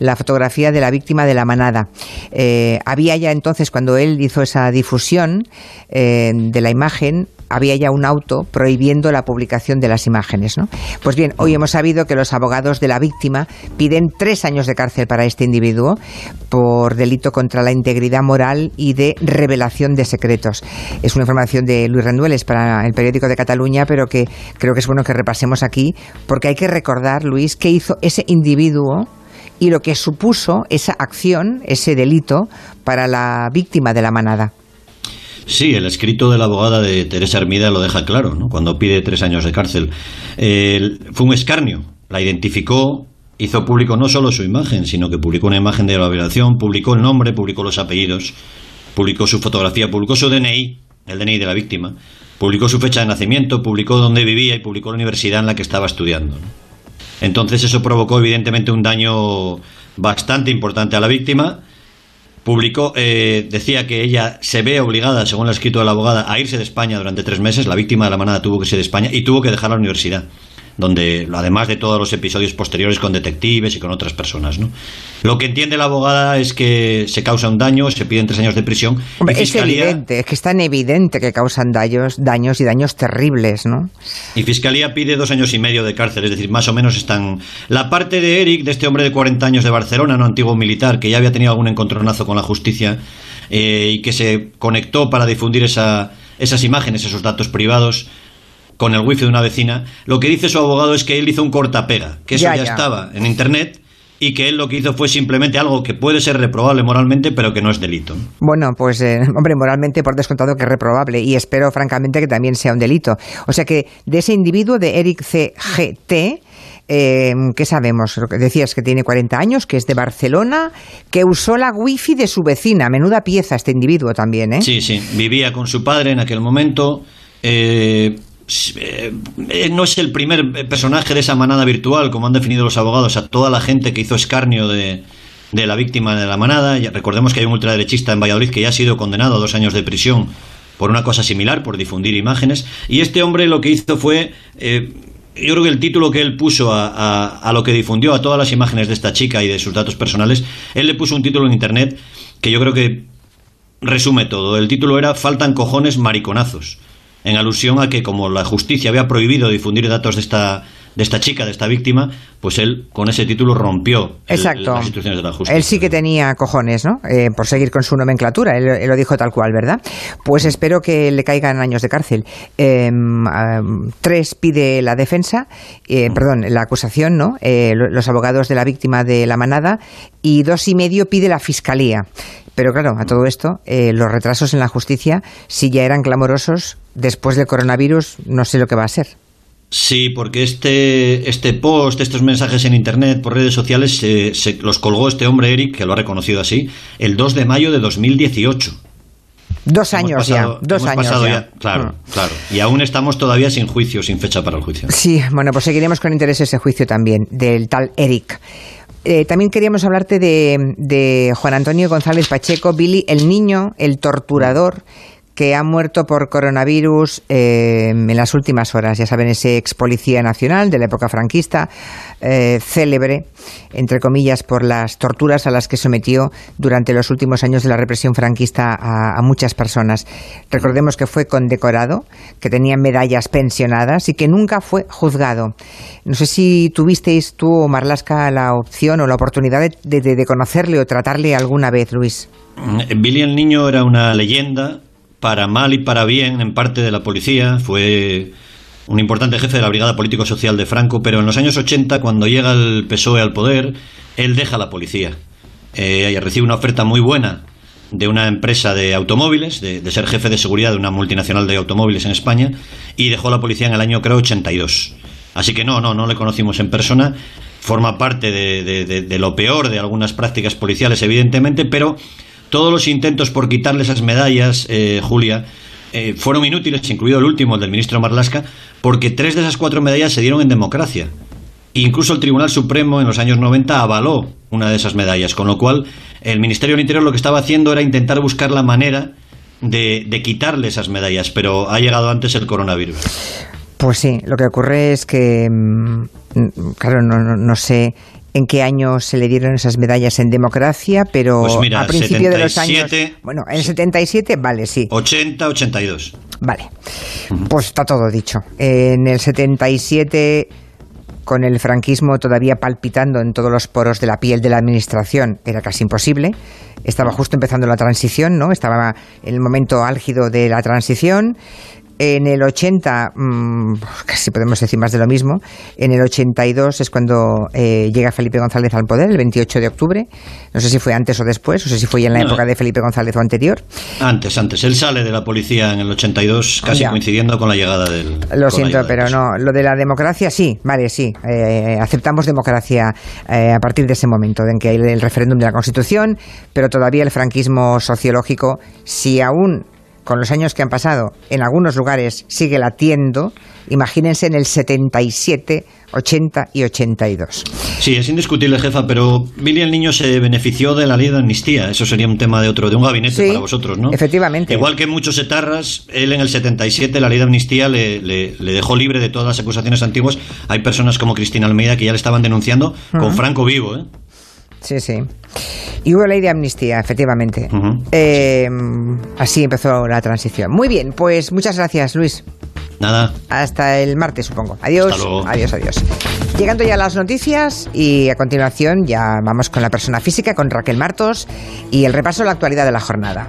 la fotografía de la víctima de la manada. Eh, había ya entonces, cuando él hizo esa difusión eh, de la imagen, había ya un auto prohibiendo la publicación de las imágenes. ¿no? Pues bien, hoy hemos sabido que los abogados de la víctima piden tres años de cárcel para este individuo por delito contra la integridad moral y de revelación de secretos. Es una información de Luis Rendueles para el periódico de Cataluña, pero que creo que es bueno que repasemos aquí, porque hay que recordar, Luis, qué hizo ese individuo y lo que supuso esa acción, ese delito, para la víctima de la manada. Sí, el escrito de la abogada de Teresa Hermida lo deja claro, ¿no? cuando pide tres años de cárcel. fue un escarnio, la identificó, hizo público no solo su imagen, sino que publicó una imagen de la violación, publicó el nombre, publicó los apellidos, publicó su fotografía, publicó su DNI, el DNI de la víctima, publicó su fecha de nacimiento, publicó dónde vivía y publicó la universidad en la que estaba estudiando. Entonces eso provocó evidentemente un daño bastante importante a la víctima publicó, eh, decía que ella se ve obligada, según lo escrito la abogada, a irse de España durante tres meses. La víctima de la manada tuvo que irse de España y tuvo que dejar la universidad donde además de todos los episodios posteriores con detectives y con otras personas. ¿no? Lo que entiende la abogada es que se causa un daño, se piden tres años de prisión. es evidente, es que es tan evidente que causan daños, daños y daños terribles, ¿no? Y Fiscalía pide dos años y medio de cárcel, es decir, más o menos están... La parte de Eric, de este hombre de 40 años de Barcelona, no antiguo militar, que ya había tenido algún encontronazo con la justicia eh, y que se conectó para difundir esa, esas imágenes, esos datos privados, con el wifi de una vecina, lo que dice su abogado es que él hizo un cortapega, que eso ya, estaba en internet y que él lo que hizo fue simplemente algo que puede ser reprobable moralmente, pero que no es delito. Bueno, pues, eh, hombre, moralmente por descontado que es reprobable y espero francamente que también sea un delito. O sea que de ese individuo de Eric CGT, eh, ¿qué sabemos? Decías que tiene 40 años, que es de Barcelona, que usó la wifi de su vecina. Menuda pieza este individuo también, ¿eh? Sí, sí. Vivía con su padre en aquel momento. Eh, eh, no es el primer personaje de esa manada virtual, como han definido los abogados, a toda la gente que hizo escarnio de, la víctima de la manada. recordemos que hay un ultraderechista en Valladolid que ya ha sido condenado a dos años de prisión por una cosa similar, por difundir imágenes. Y este hombre lo que hizo fue... Eh, yo creo que el título que él puso a, a, lo que difundió a todas las imágenes de esta chica y de sus datos personales, él le puso un título en internet que yo creo que resume todo. El título era Faltan cojones mariconazos en alusión a que como la justicia había prohibido difundir datos de esta de esta chica, de esta víctima, pues él con ese título rompió Exacto. las instituciones de la justicia. Él sí que tenía cojones, ¿no? Eh, por seguir con su nomenclatura, él, lo dijo tal cual, ¿verdad? Pues espero que le caigan años de cárcel. Em, tres pide la defensa, eh, perdón, la acusación, ¿no? Eh, los abogados de la víctima de la manada y dos y medio pide la fiscalía. Pero claro, a todo esto, los retrasos en la justicia, si ya eran clamorosos, después del coronavirus, no sé lo que va a ser. Sí, porque este, este post, estos mensajes en Internet, por redes sociales, se, los colgó este hombre, Eric, que lo ha reconocido así, el 2 de mayo de 2018. Dos años ya, dos años ya. Claro, mm. claro. Y aún estamos todavía sin juicio, sin fecha para el juicio. Sí, bueno, pues seguiremos con interés ese juicio también, del tal Eric. Eh, también queríamos hablarte de, de Juan Antonio González Pacheco, Billy, el niño, el torturador que ha muerto por coronavirus eh, en las últimas horas. Ya saben, ese ex policía nacional de la época franquista, eh, célebre, entre comillas, por las torturas a las que sometió durante los últimos años de la represión franquista a, muchas personas. Recordemos que fue condecorado, que tenía medallas pensionadas y que nunca fue juzgado. No sé si tuvisteis tú, Marlasca, la opción o la oportunidad de, de conocerle o tratarle alguna vez, Luis. Billy el Niño era una leyenda para mal y para bien en parte de la policía, fue un importante jefe de la Brigada Político-Social de Franco, pero en los años 80, cuando llega el PSOE al poder, él deja la policía. Eh, recibe una oferta muy buena de una empresa de automóviles, de, ser jefe de seguridad de una multinacional de automóviles en España, y dejó la policía en el año, creo, 82. Así que no, no, no le conocimos en persona. Forma parte de lo peor de algunas prácticas policiales, evidentemente, pero todos los intentos por quitarle esas medallas, eh, Julia, eh, fueron inútiles, incluido el último, el del ministro Marlasca, porque tres de esas cuatro medallas se dieron en democracia. Incluso el Tribunal Supremo en los años 90 avaló una de esas medallas, con lo cual el Ministerio del Interior lo que estaba haciendo era intentar buscar la manera de, quitarle esas medallas, pero ha llegado antes el coronavirus. Pues sí, lo que ocurre es que, mm, claro, no, no sé en qué año se le dieron esas medallas en democracia, pero Pues a principio de los años. 77, Bueno, en el 77, vale, sí. 80, 82. Vale. Pues está todo dicho. En el 77, con el franquismo todavía palpitando en todos los poros de la piel de la administración, era casi imposible. Estaba justo empezando la transición, ¿no? Estaba en el momento álgido de la transición. En el 80, mmm, casi podemos decir más de lo mismo, en el 82 es cuando eh, llega Felipe González al poder, el 28 de octubre. No sé si fue antes o después, o sé si fue en la No. época de Felipe González o anterior. Antes, antes. Él sale de la policía en el 82, casi Ya. coincidiendo con la llegada del. Lo siento, del pero no. Lo de la democracia, sí, vale, sí. Eh, aceptamos democracia eh, a partir de ese momento, en que hay el referéndum de la Constitución, pero todavía el franquismo sociológico, si aún con los años que han pasado, en algunos lugares sigue latiendo, imagínense en el 77, 80 y 82. Sí, es indiscutible, jefa, pero Billy el Niño se benefició de la ley de amnistía. Eso sería un tema de otro, de un gabinete Sí, para vosotros, ¿no? efectivamente. Igual que muchos etarras, él en el 77, la ley de amnistía le, le- le dejó libre de todas las acusaciones antiguas. Hay personas como Cristina Almeida que ya le estaban denunciando con Franco vivo, ¿eh? Sí, sí. Y hubo ley de amnistía, efectivamente. Eh, así empezó la transición. Muy bien, pues muchas gracias, Luis. Nada. Hasta el martes, supongo. Adiós. Hasta luego. Adiós, adiós. Llegando ya a las noticias y a continuación ya vamos con la persona física, con Raquel Martos y el repaso de la actualidad de la jornada.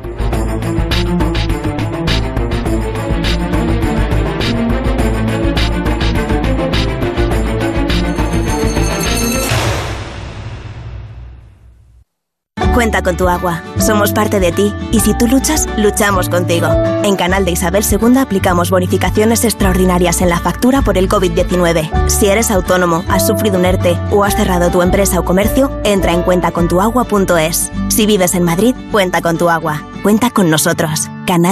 Cuenta con tu agua. Somos parte de ti y si tú luchas, luchamos contigo. En Canal de Isabel II aplicamos bonificaciones extraordinarias en la factura por el COVID-19. Si eres autónomo, has sufrido un ERTE o has cerrado tu empresa o comercio, entra en cuentacontuagua.es. Si vives en Madrid, cuenta con tu agua. Cuenta con nosotros. Canal